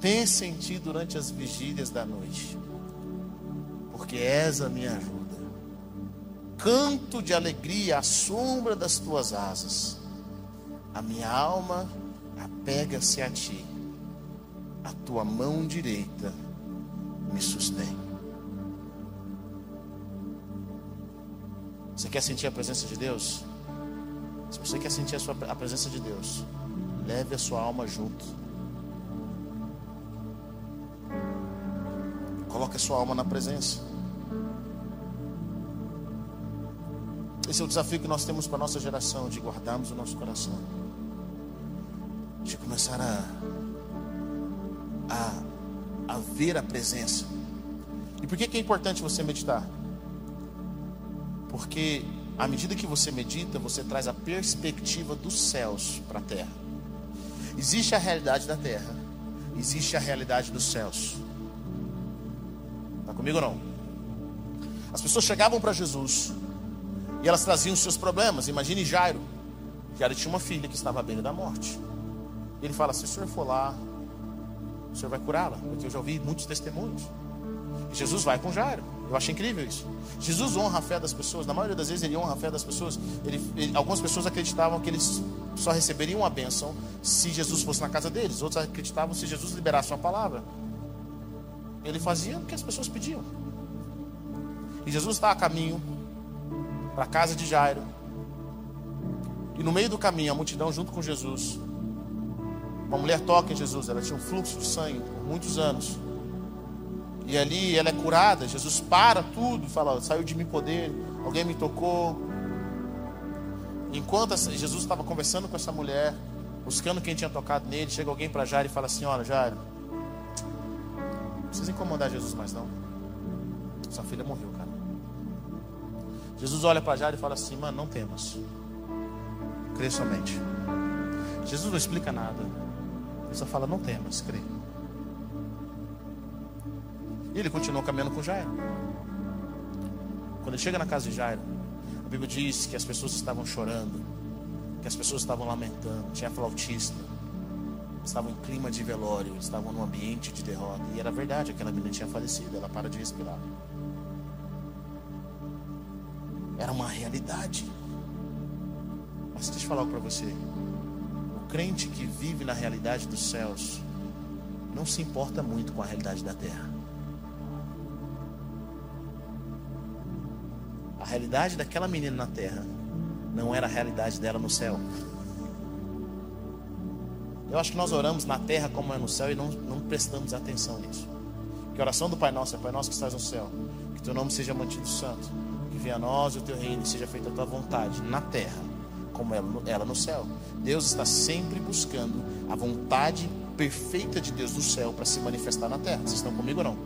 Pense em ti durante as vigílias da noite, porque és a minha ajuda. Canto de alegria à sombra das tuas asas a minha alma apega-se a ti, a tua mão direita me sustém. Você quer sentir a presença de Deus? Se você quer sentir a, sua, a presença de Deus, leve a sua alma junto. Sua alma na presença. Esse é o desafio que nós temos para a nossa geração, de guardarmos o nosso coração de começar a, a, a ver a presença. E por que, que é importante você meditar? Porque à medida que você medita, você traz a perspectiva dos céus para a terra. Existe a realidade da terra, existe a realidade dos céus. Está comigo ou não? As pessoas chegavam para Jesus e elas traziam os seus problemas. Imagine Jairo. Jairo tinha uma filha que estava à beira da morte. Ele fala: se o senhor for lá, o senhor vai curá-la. Porque eu já ouvi muitos testemunhos. E Jesus vai com Jairo. Eu acho incrível isso. Jesus honra a fé das pessoas. Na maioria das vezes ele honra a fé das pessoas. Ele, ele, algumas pessoas acreditavam que eles só receberiam a bênção se Jesus fosse na casa deles. Outros acreditavam se Jesus liberasse uma palavra. Ele fazia o que as pessoas pediam. E Jesus está a caminho para a casa de Jairo. E no meio do caminho, a multidão junto com Jesus uma mulher toca em Jesus, ela tinha um fluxo de sangue por muitos anos. E ali ela é curada, Jesus para tudo fala: saiu de mim poder, alguém me tocou. Enquanto Jesus estava conversando com essa mulher, buscando quem tinha tocado nele. Chega alguém para Jairo e fala assim: Olha, Jairo, precisa incomodar Jesus mais não. Sua filha morreu, cara. Jesus olha para Jairo e fala assim: Mano, não temas. Crê somente. Jesus não explica nada. Ele só fala: Não temas, crê. E ele continuou caminhando com Jairo. Quando ele chega na casa de Jairo, a Bíblia diz que as pessoas estavam chorando, que as pessoas estavam lamentando, tinha flautista, estavam em clima de velório, estavam num ambiente de derrota. E era verdade, aquela menina tinha falecido, ela para de respirar. Era uma realidade. Mas deixa eu falar algo para você. O crente que vive na realidade dos céus não se importa muito com a realidade da terra. A realidade daquela menina na terra não era a realidade dela no céu. Eu acho que nós oramos na terra como é no céu e não, não prestamos atenção nisso. Que a oração do Pai Nosso é Pai Nosso que estás no céu, que teu nome seja mantido santo, que venha a nós o teu reino e seja feita a tua vontade na terra, como ela, no céu. Deus está sempre buscando a vontade perfeita de Deus no céu para se manifestar na terra. Vocês estão comigo ou não?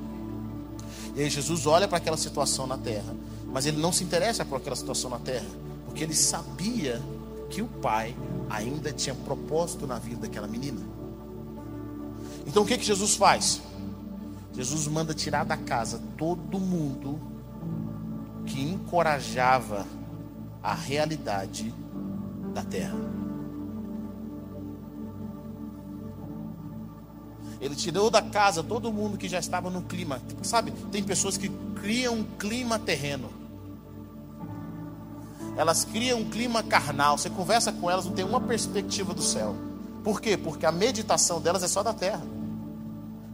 E aí Jesus olha para aquela situação na terra, mas ele não se interessa por aquela situação na terra, porque ele sabia que o pai ainda tinha propósito na vida daquela menina. Então o que que Jesus faz? Jesus manda tirar da casa todo mundo que encorajava a realidade da terra. Ele tirou da casa todo mundo que já estava no clima. Sabe, tem pessoas que criam um clima terreno. Elas criam um clima carnal. Você conversa com elas, não tem uma perspectiva do céu. Por quê? Porque a meditação delas é só da terra.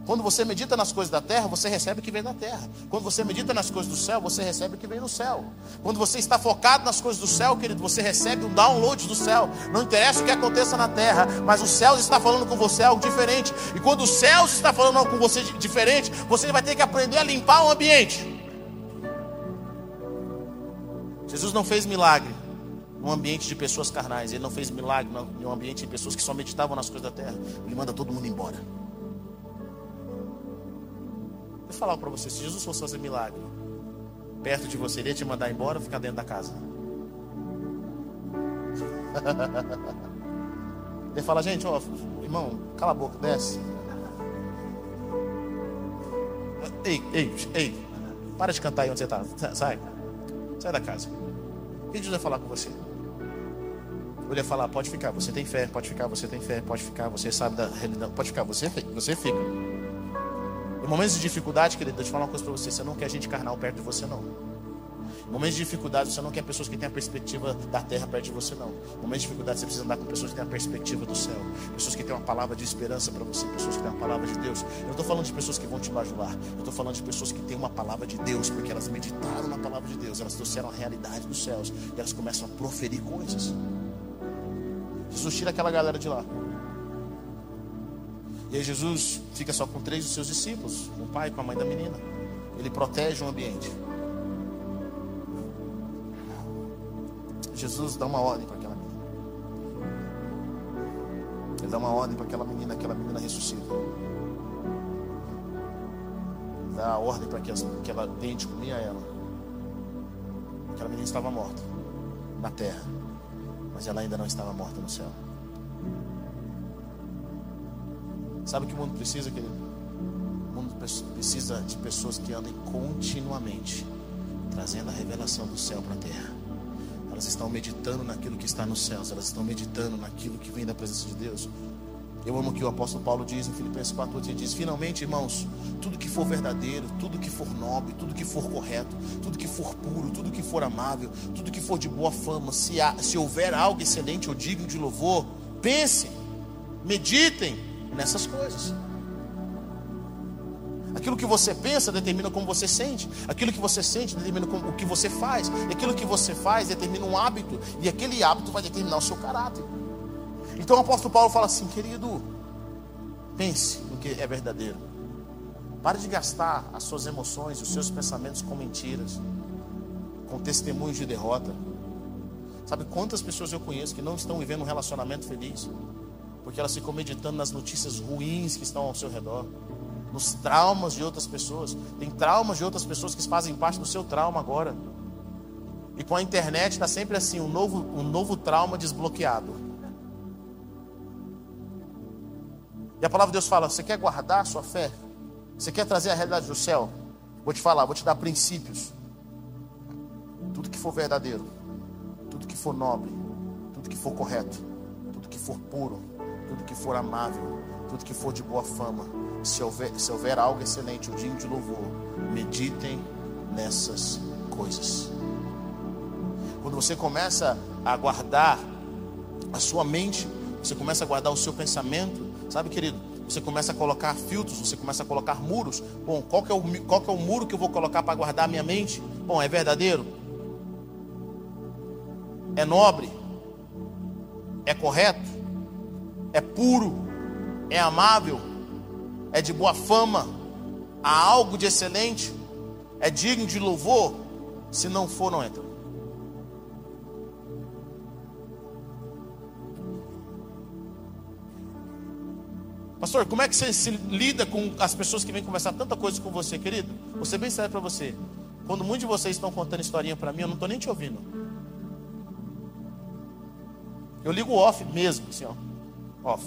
Quando você medita nas coisas da terra, você recebe o que vem da terra. Quando você medita nas coisas do céu, você recebe o que vem do céu. Quando você está focado nas coisas do céu, querido, você recebe um download do céu. Não interessa o que aconteça na terra, mas o céu está falando com você algo diferente. E quando o céu está falando algo com você diferente, você vai ter que aprender a limpar o ambiente. Jesus não fez milagre num ambiente de pessoas carnais. Ele não fez milagre num ambiente de pessoas que só meditavam nas coisas da terra. Ele manda todo mundo embora. Vou falar para você, se Jesus fosse fazer milagre perto de você, ele ia te mandar embora ou ficar dentro da casa? Ele fala, gente, ó, irmão, cala a boca, desce. Ei, ei, ei, para de cantar aí onde você está. Sai. Sai da casa. Que Jesus vai falar com você? Ele ia falar, pode ficar, você tem fé, pode ficar, você tem fé, pode ficar, você sabe da realidade, pode ficar, você, você fica. Em momentos de dificuldade, querido, eu falar uma coisa para você. Você não quer gente carnal perto de você, não. Momentos de dificuldade, você não quer pessoas que têm a perspectiva da terra perto de você, não. Momentos de dificuldade, você precisa andar com pessoas que têm a perspectiva do céu. Pessoas que têm uma palavra de esperança para você. Pessoas que têm uma palavra de Deus. Eu não estou falando de pessoas que vão te bajular. Eu estou falando de pessoas que têm uma palavra de Deus, porque elas meditaram na palavra de Deus. Elas trouxeram a realidade dos céus. E elas começam a proferir coisas. Jesus tira aquela galera de lá. E aí Jesus fica só com três dos seus discípulos, com o pai com a mãe da menina. Ele protege o ambiente. Jesus dá uma ordem para aquela menina. Ele dá uma ordem para aquela menina, aquela menina ressuscita. Ele dá a ordem para que, que ela tente comer a ela. Aquela menina estava morta na terra, mas ela ainda não estava morta no céu. Sabe o que o mundo precisa, querido? O mundo precisa de pessoas que andem continuamente trazendo a revelação do céu para a terra. Elas estão meditando naquilo que está nos céus, elas estão meditando naquilo que vem da presença de Deus. Eu amo que o apóstolo Paulo diz em Filipenses 4, ele diz: Finalmente, irmãos, tudo que for verdadeiro, tudo que for nobre, tudo que for correto, tudo que for puro, tudo que for amável, tudo que for de boa fama, se, há, se houver algo excelente ou digno de louvor, pensem, meditem nessas coisas. Aquilo que você pensa determina como você sente. Aquilo que você sente determina como, o que você faz. E aquilo que você faz determina um hábito. E aquele hábito vai determinar o seu caráter. Então o apóstolo Paulo fala assim, querido, pense no que é verdadeiro. Pare de gastar as suas emoções e os seus pensamentos com mentiras, com testemunhos de derrota. Sabe quantas pessoas eu conheço que não estão vivendo um relacionamento feliz? Porque elas ficam meditando nas notícias ruins que estão ao seu redor, nos traumas de outras pessoas. Tem traumas de outras pessoas que fazem parte do seu trauma agora. E com a internet está sempre assim, um novo, um novo trauma desbloqueado. E a palavra de Deus fala: você quer guardar a sua fé? Você quer trazer a realidade do céu? Vou te falar, vou te dar princípios. Tudo que for verdadeiro, tudo que for nobre, tudo que for correto, tudo que for puro, tudo que for amável, tudo que for de boa fama, se houver, se houver algo excelente, o dia de louvor, meditem nessas coisas. Quando você começa a guardar a sua mente, você começa a guardar o seu pensamento, sabe, querido? Você começa a colocar filtros, você começa a colocar muros. Bom, qual que é o, qual que é o muro que eu vou colocar para guardar a minha mente? Bom, é verdadeiro? É nobre? É correto? É puro? É amável? É de boa fama? Há algo de excelente? É digno de louvor? Se não for, não entra. Pastor, como é que você se lida com as pessoas que vêm conversar tanta coisa com você, querido? Ser bem sério para você. Quando muitos de vocês estão contando historinha para mim, eu não estou nem te ouvindo. Eu ligo off mesmo, assim, ó. Off.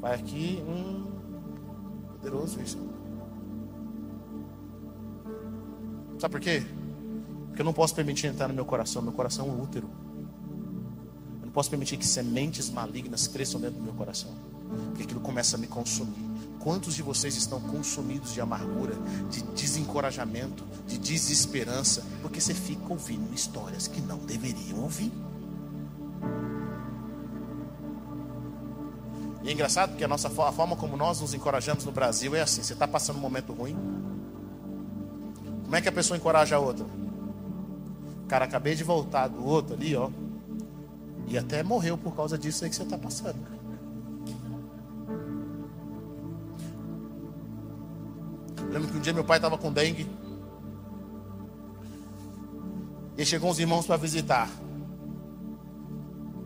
Vai aqui, hum, poderoso isso. Sabe por quê? Porque eu não posso permitir entrar no meu coração. Meu coração é um útero. Eu não posso permitir que sementes malignas cresçam dentro do meu coração porque aquilo começa a me consumir. Quantos de vocês estão consumidos de amargura, de desencorajamento, de desesperança, porque você fica ouvindo histórias que não deveriam ouvir? E é engraçado porque a nossa a forma como nós nos encorajamos no Brasil é assim: você está passando um momento ruim, como é que a pessoa encoraja a outra? Cara, acabei de voltar do outro ali, ó, e até morreu por causa disso aí que você está passando. Lembro que um dia meu pai estava com dengue. E chegou uns irmãos para visitar.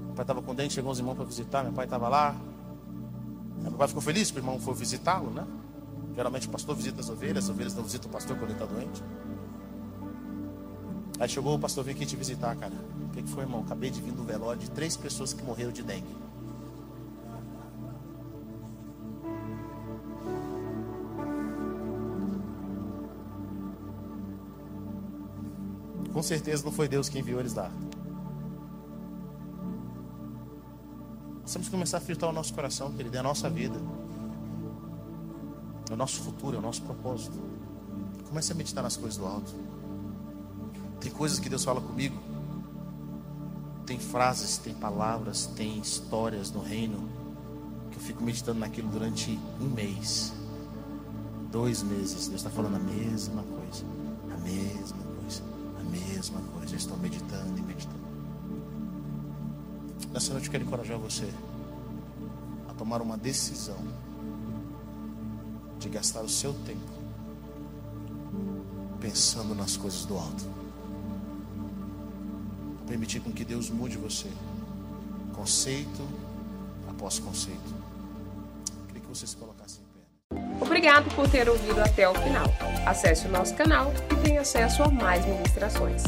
Meu pai estava com dengue, chegou uns irmãos para visitar. Meu pai estava lá. Meu pai ficou feliz porque o irmão foi visitá-lo, né? Geralmente o pastor visita as ovelhas, as ovelhas não visitam o pastor quando ele está doente. Aí chegou o pastor veio aqui te visitar, cara. O que, que foi, irmão? Acabei de vir do velório de três pessoas que morreram de dengue. Com certeza não foi Deus quem enviou eles lá. Nós temos que começar a filtrar o nosso coração, querido, é a nossa vida. É o nosso futuro, é o nosso propósito. Comece a meditar nas coisas do alto. Tem coisas que Deus fala comigo. Tem frases, tem palavras, tem histórias no reino que eu fico meditando naquilo durante um mês, dois meses. Deus está falando a mesma coisa, a mesma mesma coisa. Estou meditando e meditando. Nessa noite eu quero encorajar você a tomar uma decisão de gastar o seu tempo pensando nas coisas do alto. Permitir com que Deus mude você, conceito após conceito. Queria que você se colocasse em pé. Obrigado por ter ouvido até o final. Acesse o nosso canal e tenha acesso a mais ministrações.